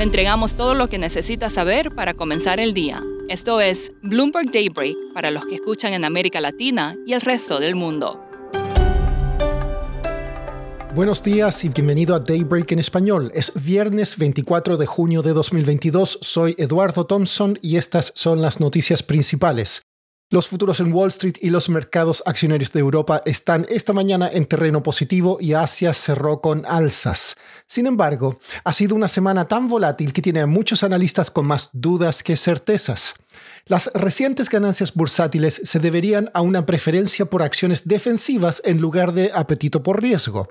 Le entregamos todo lo que necesita saber para comenzar el día. Esto es Bloomberg Daybreak para los que escuchan en América Latina y el resto del mundo. Buenos días y bienvenido a Daybreak en español. Es viernes 24 de junio de 2022. Soy Eduardo Thompson y estas son las noticias principales. Los futuros en Wall Street y los mercados accionarios de Europa están esta mañana en terreno positivo y Asia cerró con alzas. Sin embargo, ha sido una semana tan volátil que tiene a muchos analistas con más dudas que certezas. Las recientes ganancias bursátiles se deberían a una preferencia por acciones defensivas en lugar de apetito por riesgo.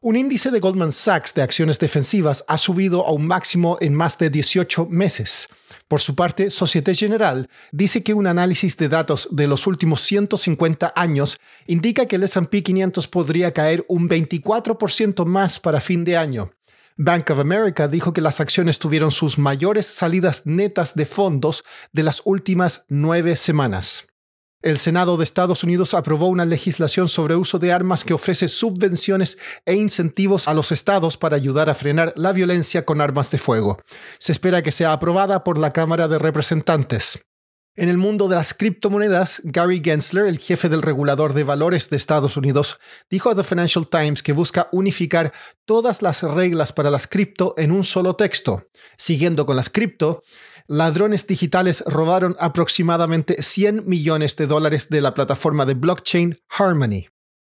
Un índice de Goldman Sachs de acciones defensivas ha subido a un máximo en más de 18 meses. Por su parte, Societe General dice que un análisis de datos de los últimos 150 años indica que el S&P 500 podría caer un 24% más para fin de año. Bank of America dijo que las acciones tuvieron sus mayores salidas netas de fondos de las últimas nueve semanas. El Senado de Estados Unidos aprobó una legislación sobre uso de armas que ofrece subvenciones e incentivos a los estados para ayudar a frenar la violencia con armas de fuego. Se espera que sea aprobada por la Cámara de Representantes. En el mundo de las criptomonedas, Gary Gensler, el jefe del regulador de valores de Estados Unidos, dijo a The Financial Times que busca unificar todas las reglas para las cripto en un solo texto. Siguiendo con las cripto, ladrones digitales robaron aproximadamente 100 millones de dólares de la plataforma de blockchain Harmony.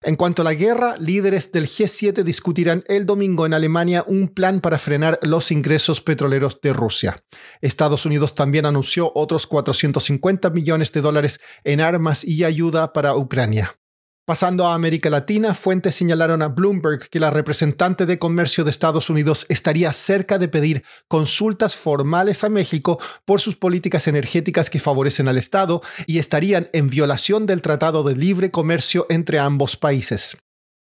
En cuanto a la guerra, líderes del G7 discutirán el domingo en Alemania un plan para frenar los ingresos petroleros de Rusia. Estados Unidos también anunció otros 450 millones de dólares en armas y ayuda para Ucrania. Pasando a América Latina, fuentes señalaron a Bloomberg que la representante de comercio de Estados Unidos estaría cerca de pedir consultas formales a México por sus políticas energéticas que favorecen al Estado y estarían en violación del Tratado de Libre Comercio entre ambos países.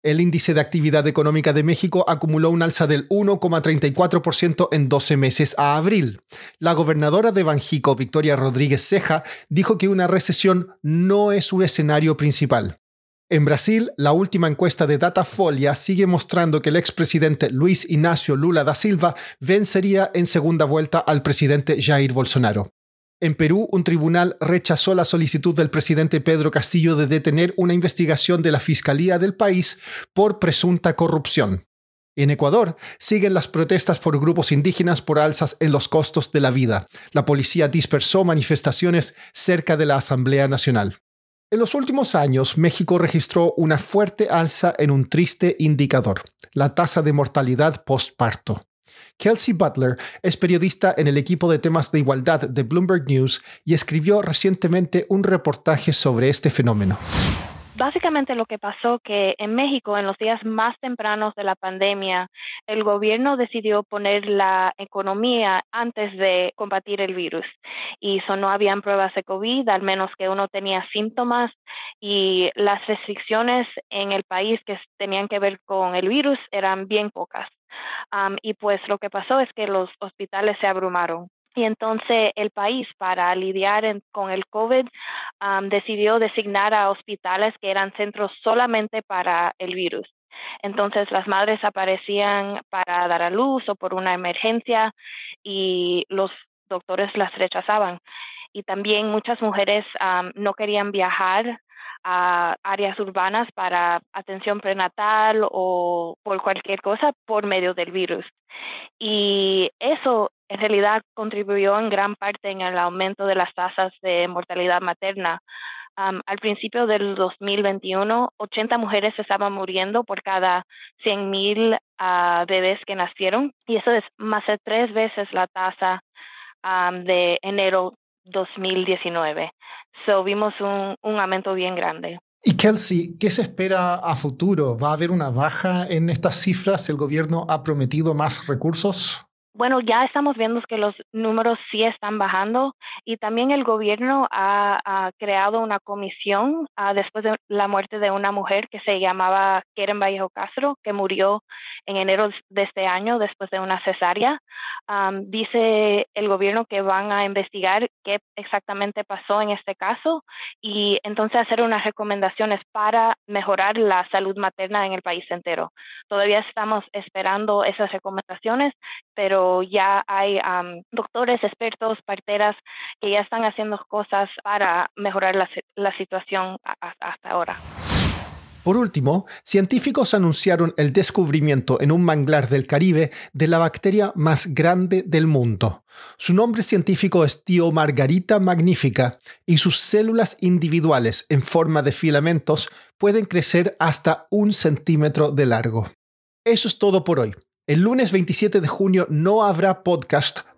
El índice de actividad económica de México acumuló un alza del 1,34% en 12 meses a abril. La gobernadora de Banjico, Victoria Rodríguez Ceja, dijo que una recesión no es su escenario principal. En Brasil, la última encuesta de Datafolia sigue mostrando que el expresidente Luis Ignacio Lula da Silva vencería en segunda vuelta al presidente Jair Bolsonaro. En Perú, un tribunal rechazó la solicitud del presidente Pedro Castillo de detener una investigación de la Fiscalía del país por presunta corrupción. En Ecuador siguen las protestas por grupos indígenas por alzas en los costos de la vida. La policía dispersó manifestaciones cerca de la Asamblea Nacional. En los últimos años, México registró una fuerte alza en un triste indicador, la tasa de mortalidad postparto. Kelsey Butler es periodista en el equipo de temas de igualdad de Bloomberg News y escribió recientemente un reportaje sobre este fenómeno. Básicamente lo que pasó que en México, en los días más tempranos de la pandemia, el gobierno decidió poner la economía antes de combatir el virus. Y eso no habían pruebas de COVID, al menos que uno tenía síntomas y las restricciones en el país que tenían que ver con el virus eran bien pocas. y pues lo que pasó es que los hospitales se abrumaron. Y entonces el país, para lidiar con el COVID, decidió designar a hospitales que eran centros solamente para el virus. Entonces las madres aparecían para dar a luz o por una emergencia y los doctores las rechazaban. Y también muchas mujeres no querían viajar a áreas urbanas para atención prenatal o por cualquier cosa por medio del virus. Y eso en realidad contribuyó en gran parte en el aumento de las tasas de mortalidad materna. al principio del 2021, 80 mujeres estaban muriendo por cada 100.000 uh, bebés que nacieron y eso es más de tres veces la tasa de enero 2019. So vimos un, un aumento bien grande. Y Kelsey, ¿qué se espera a futuro? ¿Va a haber una baja en estas cifras? ¿El gobierno ha prometido más recursos? Bueno, ya estamos viendo que los números sí están bajando y también el gobierno ha, creado una comisión ah, después de la muerte de una mujer que se llamaba Keren Vallejo Castro, que murió en enero de este año después de una cesárea. dice el gobierno que van a investigar qué exactamente pasó en este caso y entonces hacer unas recomendaciones para mejorar la salud materna en el país entero. Todavía estamos esperando esas recomendaciones, pero ya hay doctores, expertos, parteras que ya están haciendo cosas para mejorar la, situación hasta ahora. Por último, científicos anunciaron el descubrimiento en un manglar del Caribe de la bacteria más grande del mundo. Su nombre científico es Margarita magnifica y sus células individuales en forma de filamentos pueden crecer hasta un centímetro de largo. Eso es todo por hoy. El lunes 27 de junio no habrá podcast